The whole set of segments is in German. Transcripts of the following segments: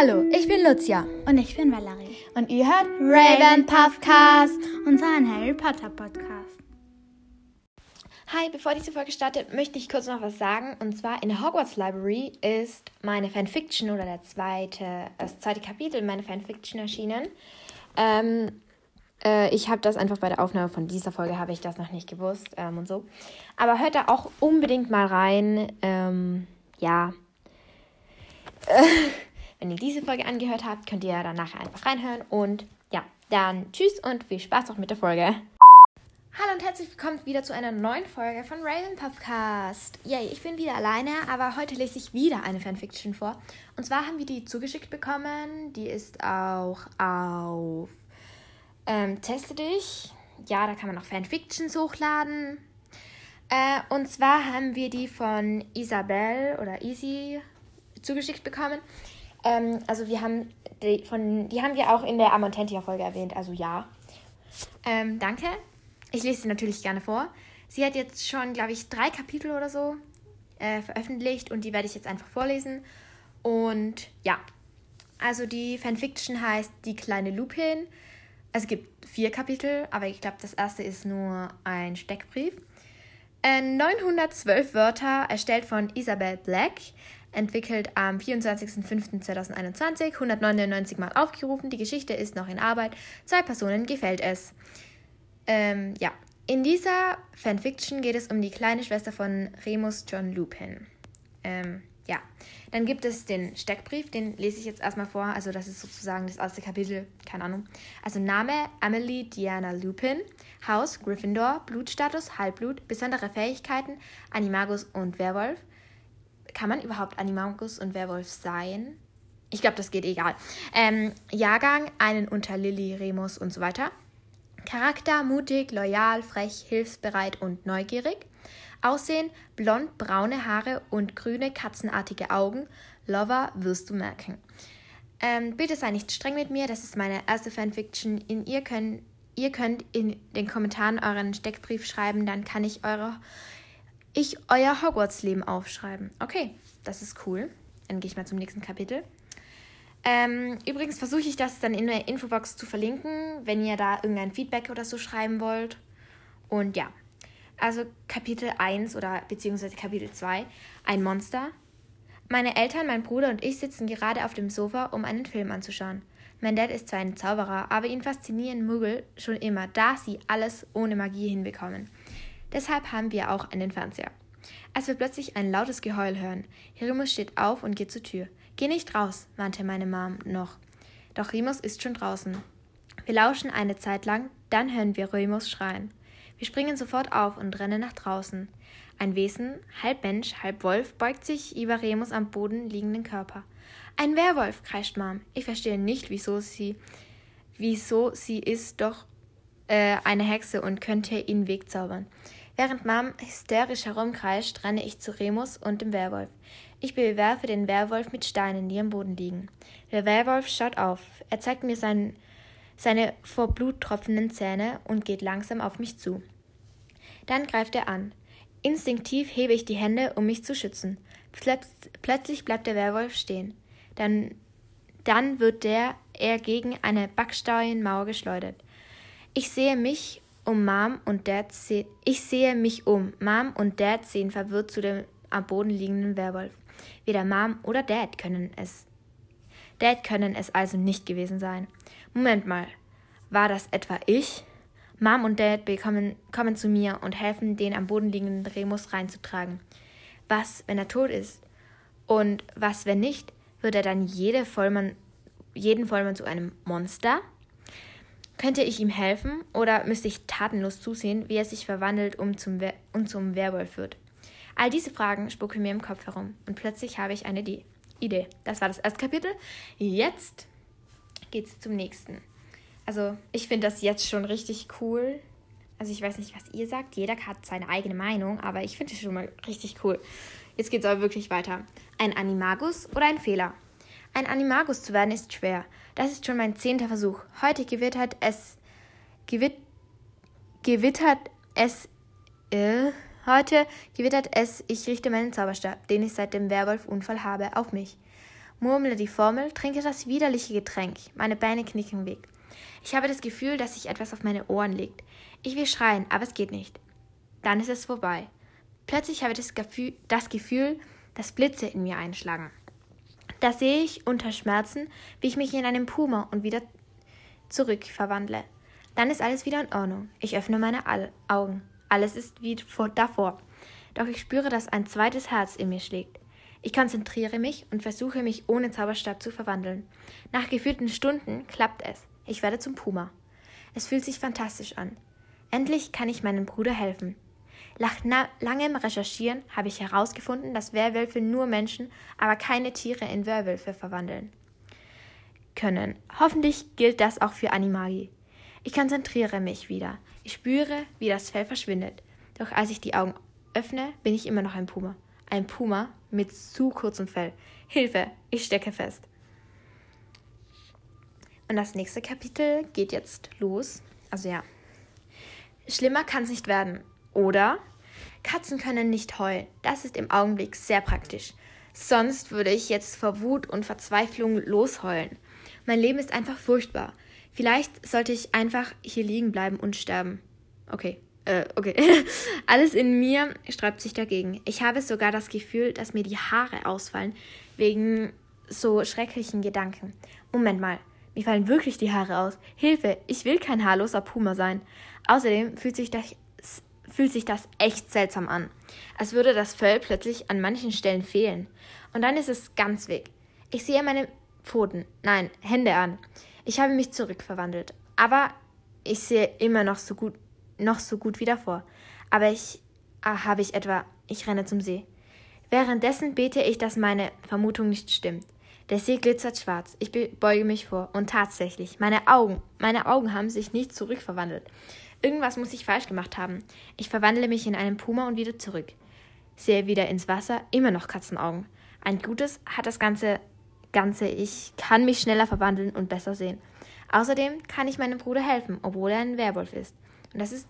Hallo, ich bin Lucia. Und ich bin Valerie. Und ihr hört Raven Puffcast, unseren Harry Potter Podcast. Hi, bevor diese Folge startet, möchte ich kurz noch was sagen. Und zwar in der Hogwarts Library ist meine Fanfiction oder der zweite, das zweite Kapitel meiner Fanfiction erschienen. Ähm, äh, ich habe das einfach bei der Aufnahme von dieser Folge habe ich das noch nicht gewusst ähm, und so. Aber hört da auch unbedingt mal rein. Ähm, ja. wenn ihr diese Folge angehört habt, könnt ihr danach einfach reinhören. Und ja, dann tschüss und viel Spaß noch mit der Folge. Hallo und herzlich willkommen wieder zu einer neuen Folge von Raven Podcast. Yay, ich bin wieder alleine, aber heute lese ich wieder eine Fanfiction vor. Und zwar haben wir die zugeschickt bekommen. Die ist auch auf ähm, Teste dich. Ja, da kann man auch Fanfictions hochladen. Äh, und zwar haben wir die von Isabel oder Easy zugeschickt bekommen. Ähm, also wir haben die von, die haben wir auch in der Amontentia-Folge erwähnt, also ja. Ähm, danke. Ich lese sie natürlich gerne vor. Sie hat jetzt schon, glaube ich, drei Kapitel oder so äh, veröffentlicht und die werde ich jetzt einfach vorlesen. Und ja, also die Fanfiction heißt Die kleine Lupin. Es gibt vier Kapitel, aber ich glaube, das erste ist nur ein Steckbrief. Äh, 912 Wörter, erstellt von Isabel Black, entwickelt am 24.05.2021, 199 Mal aufgerufen. Die Geschichte ist noch in Arbeit. Zwei Personen gefällt es. Ähm, ja, in dieser Fanfiction geht es um die kleine Schwester von Remus John Lupin. Ähm, ja, dann gibt es den Steckbrief, den lese ich jetzt erstmal vor. Also, das ist sozusagen das erste Kapitel, keine Ahnung. Also, Name Amelie Diana Lupin, Haus Gryffindor, Blutstatus Halbblut, besondere Fähigkeiten Animagus und Werwolf. Kann man überhaupt Animagus und Werwolf sein? Ich glaube, das geht egal. Ähm, Jahrgang, einen unter Lilly, Remus und so weiter. Charakter mutig, loyal, frech, hilfsbereit und neugierig. Aussehen blond, braune Haare und grüne, katzenartige Augen. Lover wirst du merken. Ähm, bitte sei nicht streng mit mir, das ist meine erste Fanfiction. In ihr, können, ihr könnt in den Kommentaren euren Steckbrief schreiben, dann kann ich, eure, ich euer Hogwarts-Leben aufschreiben. Okay, das ist cool. Dann gehe ich mal zum nächsten Kapitel. Ähm, übrigens versuche ich das dann in der Infobox zu verlinken, wenn ihr da irgendein Feedback oder so schreiben wollt. Und ja, also Kapitel 1 oder beziehungsweise Kapitel 2, ein Monster. Meine Eltern, mein Bruder und ich sitzen gerade auf dem Sofa, um einen Film anzuschauen. Mein Dad ist zwar ein Zauberer, aber ihn faszinieren Muggel schon immer, da sie alles ohne Magie hinbekommen. Deshalb haben wir auch einen Fernseher. Als wir plötzlich ein lautes Geheul hören, Herimus steht auf und geht zur Tür. Geh nicht raus, warnte meine Mom noch. Doch Remus ist schon draußen. Wir lauschen eine Zeit lang, dann hören wir Remus schreien. Wir springen sofort auf und rennen nach draußen. Ein Wesen, halb Mensch, halb Wolf, beugt sich über Remus am Boden liegenden Körper. Ein Werwolf, kreischt Mom. Ich verstehe nicht, wieso sie, wieso sie ist doch äh, eine Hexe und könnte ihn wegzaubern. Während Mom hysterisch herumkreischt, renne ich zu Remus und dem Werwolf. Ich bewerfe den Werwolf mit Steinen, die am Boden liegen. Der Werwolf schaut auf. Er zeigt mir sein, seine vor Blut tropfenden Zähne und geht langsam auf mich zu. Dann greift er an. Instinktiv hebe ich die Hände, um mich zu schützen. Plötzlich bleibt der Werwolf stehen. Dann, dann wird der er gegen eine Backsteinmauer geschleudert. Ich sehe mich um Mom und Dad sehen, ich sehe mich um. Mom und Dad sehen verwirrt zu dem am Boden liegenden Werwolf. Weder Mom oder Dad können es. Dad können es also nicht gewesen sein. Moment mal, war das etwa ich? Mom und Dad bekommen, kommen zu mir und helfen, den am Boden liegenden Remus reinzutragen. Was, wenn er tot ist? Und was, wenn nicht? Wird er dann jede Vollmann, jeden Vollmann zu einem Monster? Könnte ich ihm helfen oder müsste ich tatenlos zusehen, wie er sich verwandelt und zum, und zum Werwolf wird? All diese Fragen spucken mir im Kopf herum und plötzlich habe ich eine Idee. Das war das erste Kapitel. Jetzt geht's zum nächsten. Also, ich finde das jetzt schon richtig cool. Also, ich weiß nicht, was ihr sagt. Jeder hat seine eigene Meinung, aber ich finde es schon mal richtig cool. Jetzt geht es aber wirklich weiter. Ein Animagus oder ein Fehler? Ein Animagus zu werden ist schwer. Das ist schon mein zehnter Versuch. Heute gewittert es. Gewit, gewittert es. Äh, Heute gewittert es, ich richte meinen Zauberstab, den ich seit dem Werwolf-Unfall habe, auf mich. murmle die Formel, trinke das widerliche Getränk. Meine Beine knicken weg. Ich habe das Gefühl, dass sich etwas auf meine Ohren legt. Ich will schreien, aber es geht nicht. Dann ist es vorbei. Plötzlich habe ich das Gefühl, das Gefühl, dass Blitze in mir einschlagen. Da sehe ich unter Schmerzen, wie ich mich in einen Puma und wieder zurück verwandle. Dann ist alles wieder in Ordnung. Ich öffne meine Augen. Alles ist wie davor. Doch ich spüre, dass ein zweites Herz in mir schlägt. Ich konzentriere mich und versuche mich ohne Zauberstab zu verwandeln. Nach gefühlten Stunden klappt es. Ich werde zum Puma. Es fühlt sich fantastisch an. Endlich kann ich meinem Bruder helfen. Nach langem Recherchieren habe ich herausgefunden, dass Werwölfe nur Menschen, aber keine Tiere in Werwölfe verwandeln können. Hoffentlich gilt das auch für Animagi. Ich konzentriere mich wieder. Ich spüre, wie das Fell verschwindet. Doch als ich die Augen öffne, bin ich immer noch ein Puma. Ein Puma mit zu kurzem Fell. Hilfe, ich stecke fest. Und das nächste Kapitel geht jetzt los. Also ja. Schlimmer kann es nicht werden. Oder? Katzen können nicht heulen. Das ist im Augenblick sehr praktisch. Sonst würde ich jetzt vor Wut und Verzweiflung losheulen. Mein Leben ist einfach furchtbar. Vielleicht sollte ich einfach hier liegen bleiben und sterben. Okay. Äh, okay. Alles in mir sträubt sich dagegen. Ich habe sogar das Gefühl, dass mir die Haare ausfallen wegen so schrecklichen Gedanken. Moment mal. Mir fallen wirklich die Haare aus. Hilfe, ich will kein haarloser Puma sein. Außerdem fühlt sich das, fühlt sich das echt seltsam an. Als würde das Fell plötzlich an manchen Stellen fehlen. Und dann ist es ganz weg. Ich sehe meine Pfoten, nein, Hände an. Ich habe mich zurückverwandelt. Aber ich sehe immer noch so gut, noch so gut wie davor. Aber ich, ah, habe ich etwa, ich renne zum See. Währenddessen bete ich, dass meine Vermutung nicht stimmt. Der See glitzert schwarz. Ich beuge mich vor. Und tatsächlich, meine Augen, meine Augen haben sich nicht zurückverwandelt. Irgendwas muss ich falsch gemacht haben. Ich verwandle mich in einen Puma und wieder zurück. Sehe wieder ins Wasser, immer noch Katzenaugen. Ein Gutes hat das ganze, ganze Ich kann mich schneller verwandeln und besser sehen. Außerdem kann ich meinem Bruder helfen, obwohl er ein Werwolf ist. Und das ist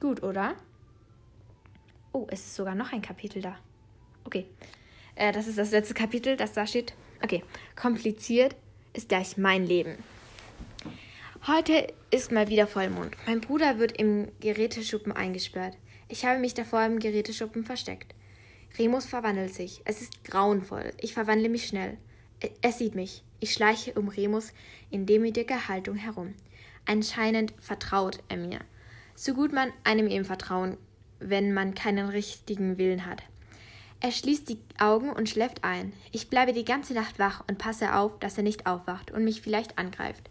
gut, oder? Oh, es ist sogar noch ein Kapitel da. Okay. Äh, das ist das letzte Kapitel, das da steht. Okay, kompliziert ist gleich mein Leben. Heute ist mal wieder Vollmond. Mein Bruder wird im Geräteschuppen eingesperrt. Ich habe mich davor im Geräteschuppen versteckt. Remus verwandelt sich. Es ist grauenvoll. Ich verwandle mich schnell. Er sieht mich. Ich schleiche um Remus in demütiger Haltung herum. Anscheinend vertraut er mir. So gut man einem eben vertrauen, wenn man keinen richtigen Willen hat. Er schließt die Augen und schläft ein. Ich bleibe die ganze Nacht wach und passe auf, dass er nicht aufwacht und mich vielleicht angreift.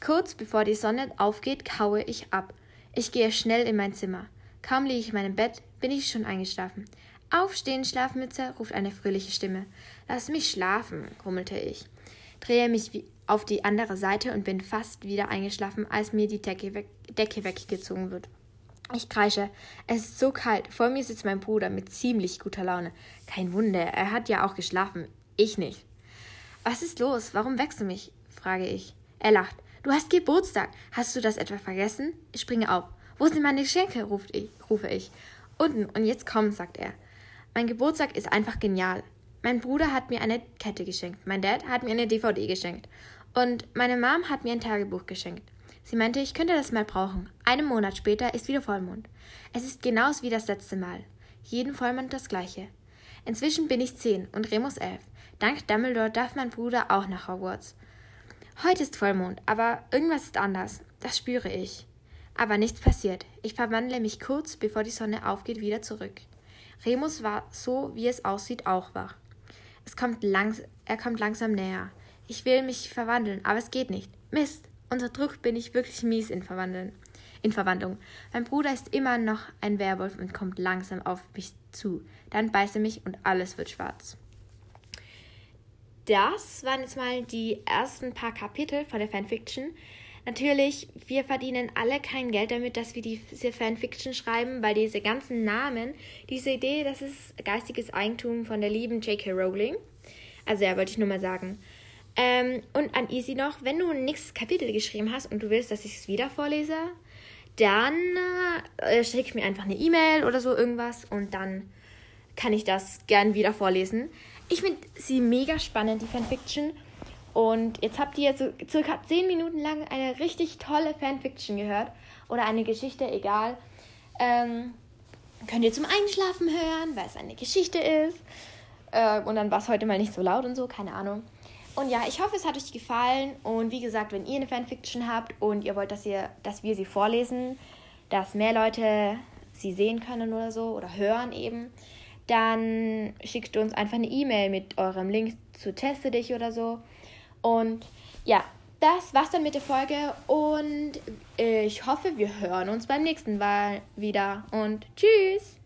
Kurz bevor die Sonne aufgeht, kaue ich ab. Ich gehe schnell in mein Zimmer. Kaum liege ich in meinem Bett, bin ich schon eingeschlafen. Aufstehen, Schlafmütze, ruft eine fröhliche Stimme. Lass mich schlafen, grummelte ich. Drehe mich auf die andere Seite und bin fast wieder eingeschlafen, als mir die Decke, weg, Decke weggezogen wird. Ich kreische. Es ist so kalt. Vor mir sitzt mein Bruder mit ziemlich guter Laune. Kein Wunder, er hat ja auch geschlafen. Ich nicht. Was ist los? Warum wächst du mich? frage ich. Er lacht. Du hast Geburtstag. Hast du das etwa vergessen? Ich springe auf. Wo sind meine Geschenke? ruft ich, rufe ich. Unten und jetzt komm, sagt er. Mein Geburtstag ist einfach genial. Mein Bruder hat mir eine Kette geschenkt. Mein Dad hat mir eine DVD geschenkt. Und meine Mom hat mir ein Tagebuch geschenkt. Sie meinte, ich könnte das mal brauchen. Einen Monat später ist wieder Vollmond. Es ist genauso wie das letzte Mal. Jeden Vollmond das gleiche. Inzwischen bin ich zehn und Remus elf. Dank Dumbledore darf mein Bruder auch nach Hogwarts. Heute ist Vollmond, aber irgendwas ist anders. Das spüre ich. Aber nichts passiert. Ich verwandle mich kurz, bevor die Sonne aufgeht, wieder zurück. Remus war, so wie es aussieht, auch wach. Es kommt langs er kommt langsam näher. Ich will mich verwandeln, aber es geht nicht. Mist! Unter Druck bin ich wirklich mies in, Verwandeln, in Verwandlung. Mein Bruder ist immer noch ein Werwolf und kommt langsam auf mich zu. Dann beißt er mich und alles wird schwarz. Das waren jetzt mal die ersten paar Kapitel von der Fanfiction. Natürlich, wir verdienen alle kein Geld damit, dass wir diese Fanfiction schreiben, weil diese ganzen Namen, diese Idee, das ist geistiges Eigentum von der lieben J.K. Rowling. Also ja, wollte ich nur mal sagen. Ähm, und an Easy noch, wenn du ein nächstes Kapitel geschrieben hast und du willst, dass ich es wieder vorlese, dann äh, schick mir einfach eine E-Mail oder so irgendwas und dann kann ich das gern wieder vorlesen. Ich finde sie mega spannend, die Fanfiction. Und jetzt habt ihr so circa 10 Minuten lang eine richtig tolle Fanfiction gehört. Oder eine Geschichte, egal. Ähm, könnt ihr zum Einschlafen hören, weil es eine Geschichte ist. Äh, und dann war es heute mal nicht so laut und so, keine Ahnung. Und ja, ich hoffe, es hat euch gefallen. Und wie gesagt, wenn ihr eine Fanfiction habt und ihr wollt, dass, ihr, dass wir sie vorlesen, dass mehr Leute sie sehen können oder so oder hören eben, dann schickt uns einfach eine E-Mail mit eurem Link zu Teste dich oder so. Und ja, das war's dann mit der Folge und ich hoffe, wir hören uns beim nächsten Mal wieder und tschüss!